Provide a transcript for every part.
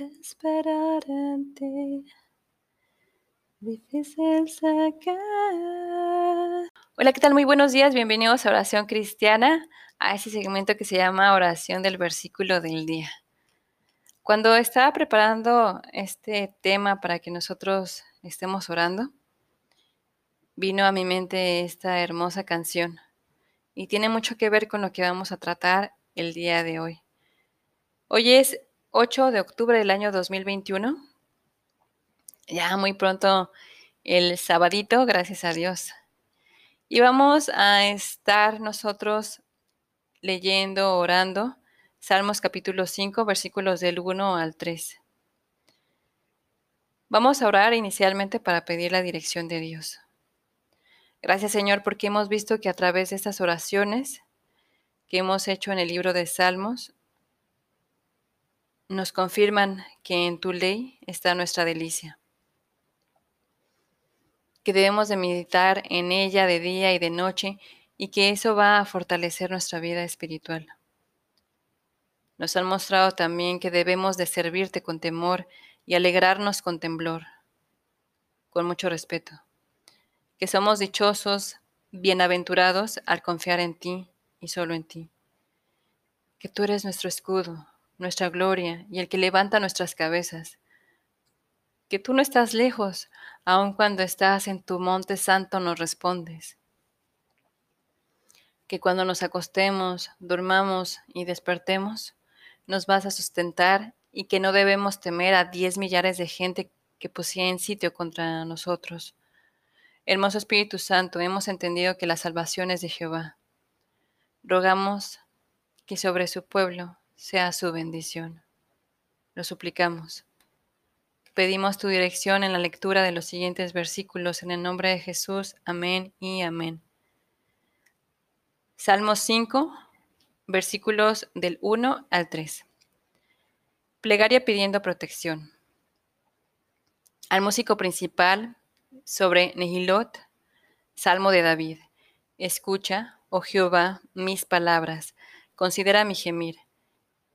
esperar en ti. Difícil sacar. Hola, ¿qué tal? Muy buenos días. Bienvenidos a Oración Cristiana, a ese segmento que se llama Oración del Versículo del Día. Cuando estaba preparando este tema para que nosotros estemos orando, vino a mi mente esta hermosa canción y tiene mucho que ver con lo que vamos a tratar el día de hoy. Hoy es 8 de octubre del año 2021. Ya muy pronto el sabadito, gracias a Dios. Y vamos a estar nosotros leyendo, orando, Salmos capítulo 5, versículos del 1 al 3. Vamos a orar inicialmente para pedir la dirección de Dios. Gracias Señor porque hemos visto que a través de estas oraciones que hemos hecho en el libro de Salmos, nos confirman que en tu ley está nuestra delicia, que debemos de meditar en ella de día y de noche y que eso va a fortalecer nuestra vida espiritual. Nos han mostrado también que debemos de servirte con temor y alegrarnos con temblor, con mucho respeto, que somos dichosos, bienaventurados al confiar en ti y solo en ti, que tú eres nuestro escudo, nuestra gloria y el que levanta nuestras cabezas. Que tú no estás lejos, aun cuando estás en tu monte santo nos respondes. Que cuando nos acostemos, durmamos y despertemos, nos vas a sustentar y que no debemos temer a diez millares de gente que poseen sitio contra nosotros. Hermoso Espíritu Santo, hemos entendido que la salvación es de Jehová. Rogamos que sobre su pueblo sea su bendición. Lo suplicamos. Pedimos tu dirección en la lectura de los siguientes versículos en el nombre de Jesús. Amén y amén. Salmo 5, versículos del 1 al 3. Plegaria pidiendo protección. Al músico principal sobre Nehilot, Salmo de David. Escucha, oh Jehová, mis palabras, considera mi gemir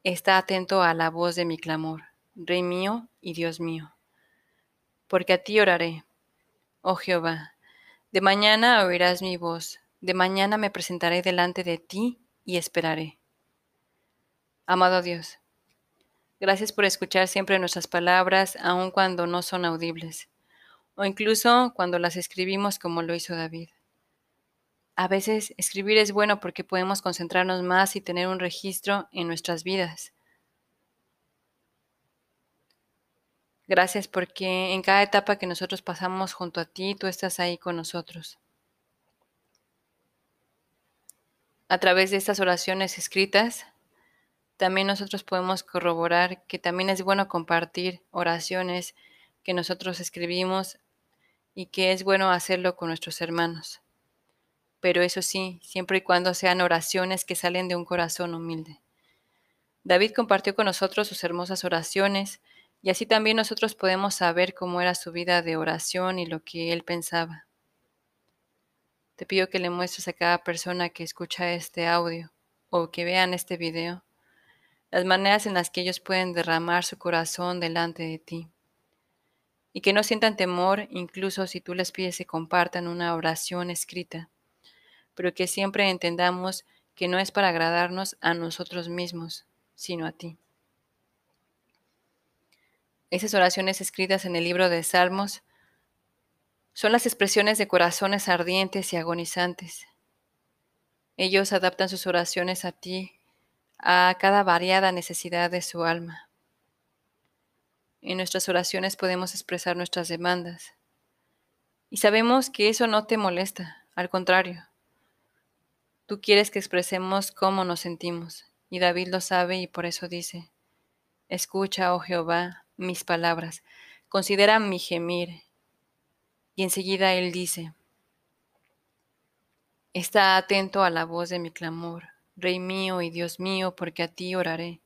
Está atento a la voz de mi clamor, Rey mío y Dios mío. Porque a ti oraré, oh Jehová. De mañana oirás mi voz, de mañana me presentaré delante de ti y esperaré. Amado Dios, gracias por escuchar siempre nuestras palabras, aun cuando no son audibles, o incluso cuando las escribimos como lo hizo David. A veces escribir es bueno porque podemos concentrarnos más y tener un registro en nuestras vidas. Gracias porque en cada etapa que nosotros pasamos junto a ti, tú estás ahí con nosotros. A través de estas oraciones escritas, también nosotros podemos corroborar que también es bueno compartir oraciones que nosotros escribimos y que es bueno hacerlo con nuestros hermanos pero eso sí, siempre y cuando sean oraciones que salen de un corazón humilde. David compartió con nosotros sus hermosas oraciones, y así también nosotros podemos saber cómo era su vida de oración y lo que él pensaba. Te pido que le muestres a cada persona que escucha este audio o que vean este video las maneras en las que ellos pueden derramar su corazón delante de ti. Y que no sientan temor incluso si tú les pides que compartan una oración escrita pero que siempre entendamos que no es para agradarnos a nosotros mismos, sino a ti. Esas oraciones escritas en el libro de Salmos son las expresiones de corazones ardientes y agonizantes. Ellos adaptan sus oraciones a ti, a cada variada necesidad de su alma. En nuestras oraciones podemos expresar nuestras demandas. Y sabemos que eso no te molesta, al contrario, Tú quieres que expresemos cómo nos sentimos, y David lo sabe y por eso dice, Escucha, oh Jehová, mis palabras, considera mi gemir. Y enseguida él dice, Está atento a la voz de mi clamor, Rey mío y Dios mío, porque a ti oraré.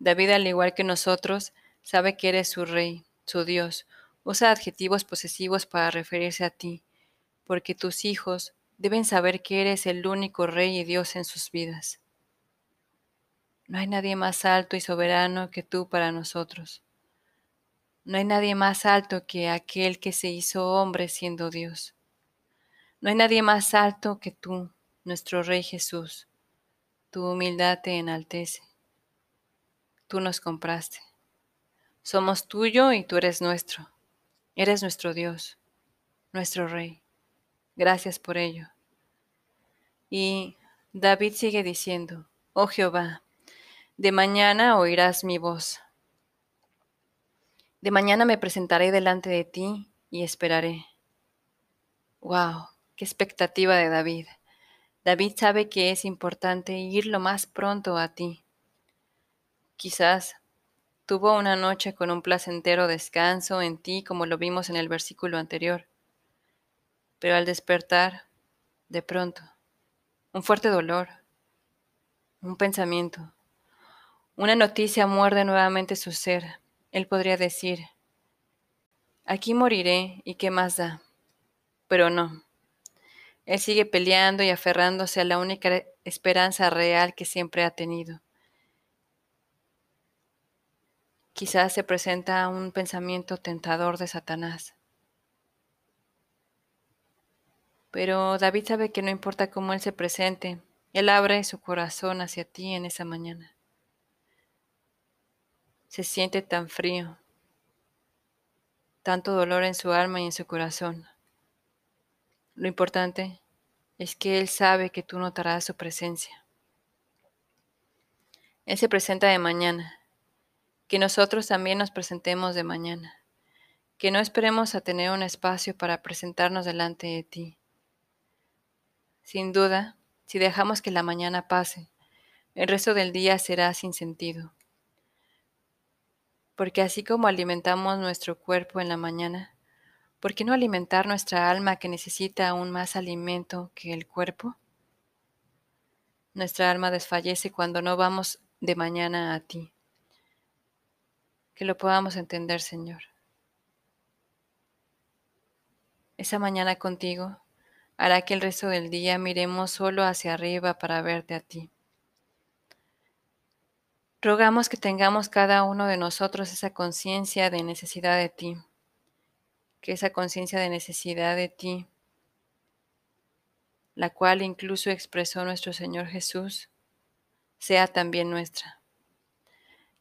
David, al igual que nosotros, sabe que eres su Rey, su Dios, usa adjetivos posesivos para referirse a ti, porque tus hijos, deben saber que eres el único Rey y Dios en sus vidas. No hay nadie más alto y soberano que tú para nosotros. No hay nadie más alto que aquel que se hizo hombre siendo Dios. No hay nadie más alto que tú, nuestro Rey Jesús. Tu humildad te enaltece. Tú nos compraste. Somos tuyo y tú eres nuestro. Eres nuestro Dios, nuestro Rey. Gracias por ello. Y David sigue diciendo, Oh Jehová, de mañana oirás mi voz. De mañana me presentaré delante de ti y esperaré. ¡Wow! ¡Qué expectativa de David! David sabe que es importante ir lo más pronto a ti. Quizás tuvo una noche con un placentero descanso en ti como lo vimos en el versículo anterior. Pero al despertar, de pronto, un fuerte dolor, un pensamiento, una noticia muerde nuevamente su ser. Él podría decir, aquí moriré y qué más da. Pero no. Él sigue peleando y aferrándose a la única esperanza real que siempre ha tenido. Quizás se presenta un pensamiento tentador de Satanás. Pero David sabe que no importa cómo él se presente, él abre su corazón hacia ti en esa mañana. Se siente tan frío, tanto dolor en su alma y en su corazón. Lo importante es que Él sabe que tú notarás su presencia. Él se presenta de mañana, que nosotros también nos presentemos de mañana, que no esperemos a tener un espacio para presentarnos delante de ti. Sin duda, si dejamos que la mañana pase, el resto del día será sin sentido. Porque así como alimentamos nuestro cuerpo en la mañana, ¿por qué no alimentar nuestra alma que necesita aún más alimento que el cuerpo? Nuestra alma desfallece cuando no vamos de mañana a ti. Que lo podamos entender, Señor. Esa mañana contigo hará que el resto del día miremos solo hacia arriba para verte a ti. Rogamos que tengamos cada uno de nosotros esa conciencia de necesidad de ti, que esa conciencia de necesidad de ti, la cual incluso expresó nuestro Señor Jesús, sea también nuestra.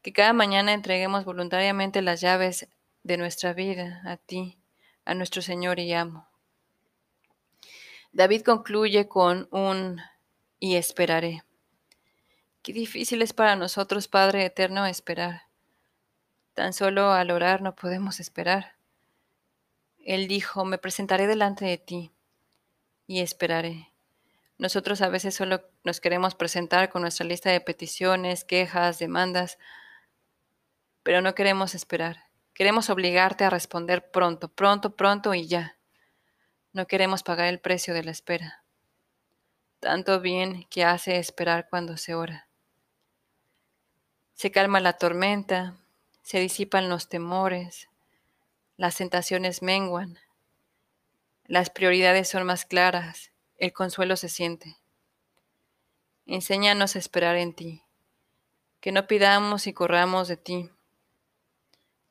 Que cada mañana entreguemos voluntariamente las llaves de nuestra vida a ti, a nuestro Señor y amo. David concluye con un y esperaré. Qué difícil es para nosotros, Padre Eterno, esperar. Tan solo al orar no podemos esperar. Él dijo, me presentaré delante de ti y esperaré. Nosotros a veces solo nos queremos presentar con nuestra lista de peticiones, quejas, demandas, pero no queremos esperar. Queremos obligarte a responder pronto, pronto, pronto y ya. No queremos pagar el precio de la espera. Tanto bien que hace esperar cuando se ora. Se calma la tormenta, se disipan los temores, las tentaciones menguan, las prioridades son más claras, el consuelo se siente. Enséñanos a esperar en ti, que no pidamos y corramos de ti.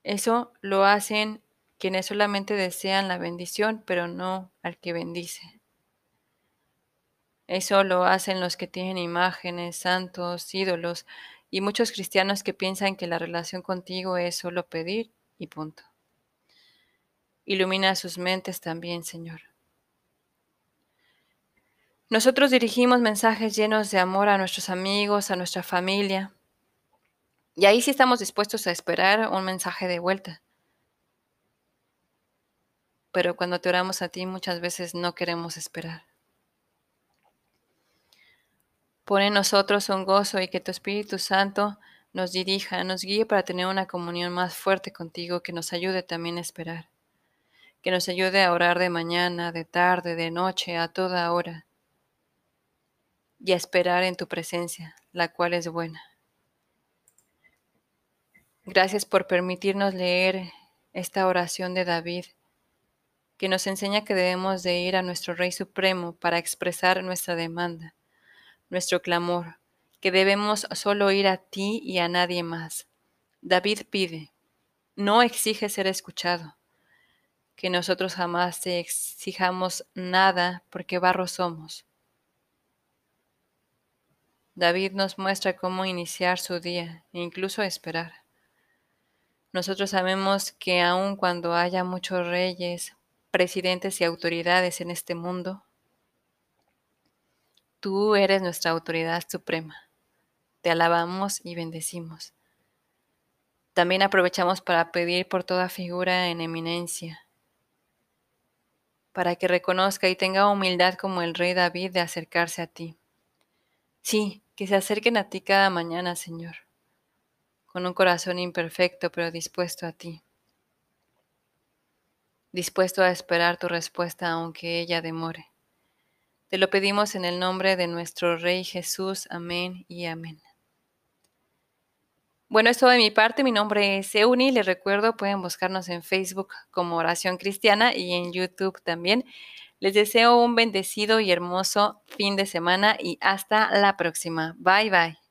Eso lo hacen quienes solamente desean la bendición, pero no al que bendice. Eso lo hacen los que tienen imágenes, santos, ídolos y muchos cristianos que piensan que la relación contigo es solo pedir y punto. Ilumina sus mentes también, Señor. Nosotros dirigimos mensajes llenos de amor a nuestros amigos, a nuestra familia, y ahí sí estamos dispuestos a esperar un mensaje de vuelta pero cuando te oramos a ti muchas veces no queremos esperar. Pon en nosotros un gozo y que tu Espíritu Santo nos dirija, nos guíe para tener una comunión más fuerte contigo, que nos ayude también a esperar, que nos ayude a orar de mañana, de tarde, de noche, a toda hora, y a esperar en tu presencia, la cual es buena. Gracias por permitirnos leer esta oración de David que nos enseña que debemos de ir a nuestro Rey Supremo para expresar nuestra demanda, nuestro clamor, que debemos solo ir a ti y a nadie más. David pide, no exige ser escuchado, que nosotros jamás te exijamos nada porque barro somos. David nos muestra cómo iniciar su día e incluso esperar. Nosotros sabemos que aun cuando haya muchos reyes, presidentes y autoridades en este mundo, tú eres nuestra autoridad suprema. Te alabamos y bendecimos. También aprovechamos para pedir por toda figura en eminencia, para que reconozca y tenga humildad como el rey David de acercarse a ti. Sí, que se acerquen a ti cada mañana, Señor, con un corazón imperfecto pero dispuesto a ti, dispuesto a esperar tu respuesta aunque ella demore. Te lo pedimos en el nombre de nuestro Rey Jesús. Amén y amén. Bueno, esto de mi parte. Mi nombre es Euni. Les recuerdo, pueden buscarnos en Facebook como Oración Cristiana y en YouTube también. Les deseo un bendecido y hermoso fin de semana y hasta la próxima. Bye bye.